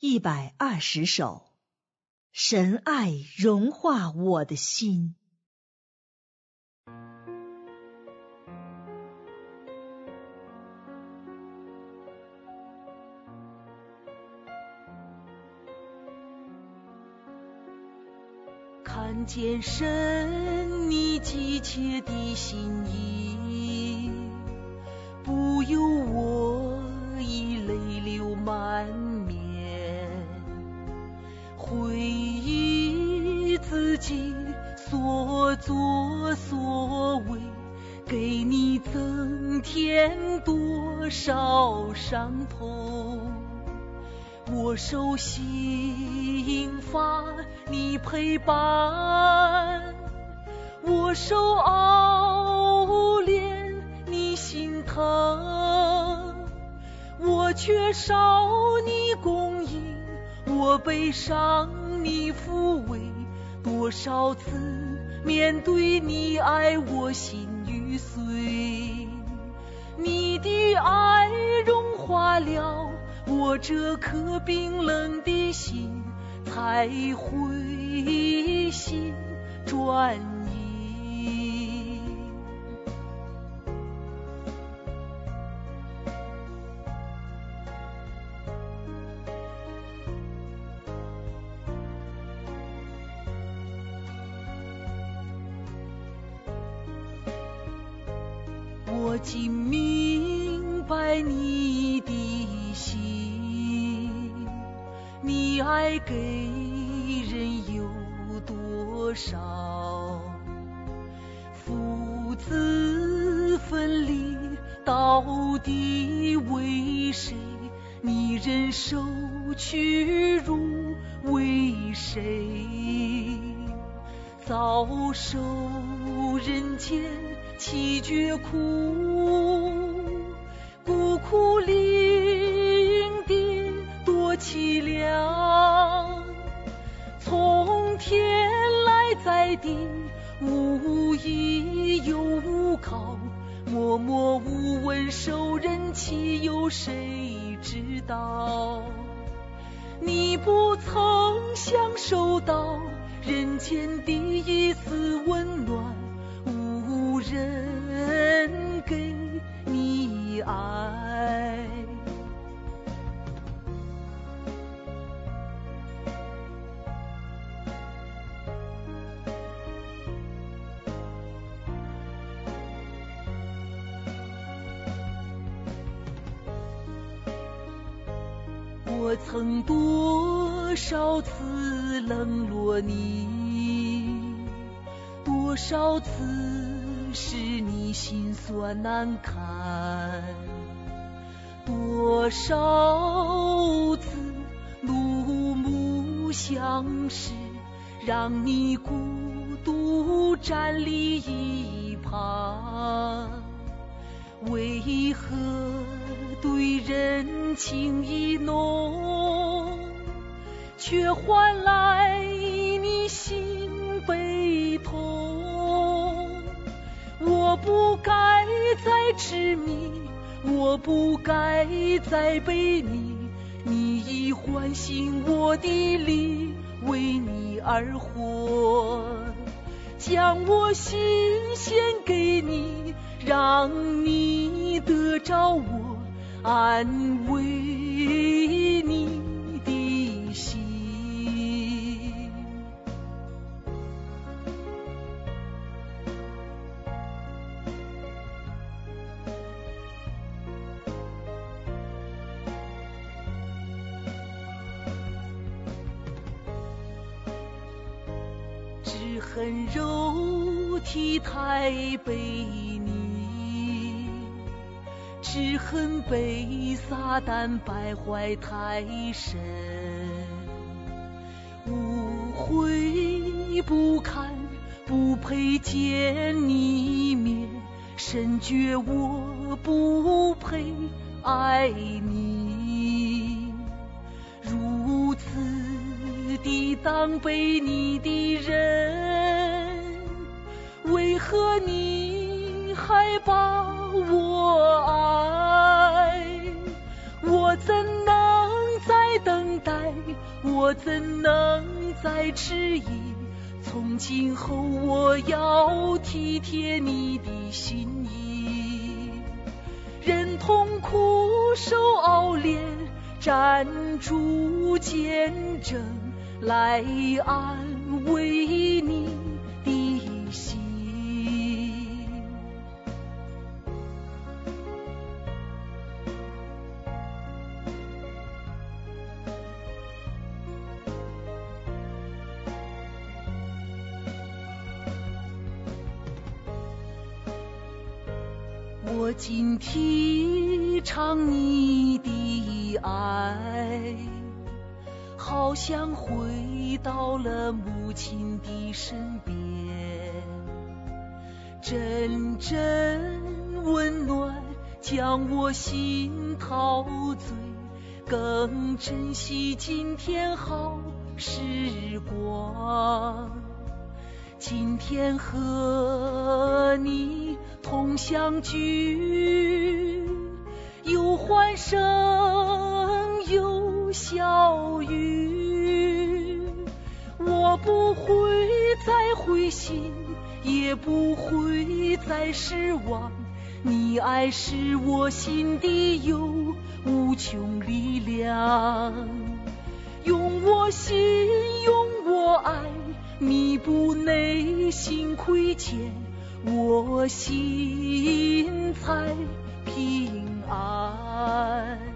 一百二十首，神爱融化我的心。看见神你急切的心意，伤痛。我手心发你陪伴，我手熬炼你心疼，我缺少你供应，我悲伤你抚慰，多少次面对你爱我心欲碎，你你的爱融化了。我这颗冰冷的心才回心转意。我今明白你的心，你爱给人有多少？父子分离到底为谁？你忍受屈辱为谁？遭受人间凄绝苦，苦伶仃多凄凉。从天来在地，无依又无靠，默默无闻受人欺，有谁知道？你不曾享受到人间第一我曾多少次冷落你，多少次使你心酸难堪，多少次怒目相视，让你孤独站立一旁。为何对人情意浓，却换来你心悲痛？我不该再痴迷，我不该再背你，你已唤醒我的灵，为你而活，将我心献给你。让你得着我，安慰你的心。只恨肉体太卑你。只恨被撒旦败坏太深，无悔不堪，不配见你面，深觉我不配爱你，如此的当被你的人，为何你还把？我怎能再等待，我怎能再迟疑？从今后我要体贴你的心意，忍痛苦受熬炼，站住见证，来安慰你我今体尝你的爱，好像回到了母亲的身边，阵阵温暖将我心陶醉，更珍惜今天好时光。今天和你同相聚，有欢声有笑语，我不会再灰心，也不会再失望。你爱是我心底有无穷力量，用我心，用我爱。弥补内心亏欠，我心才平安。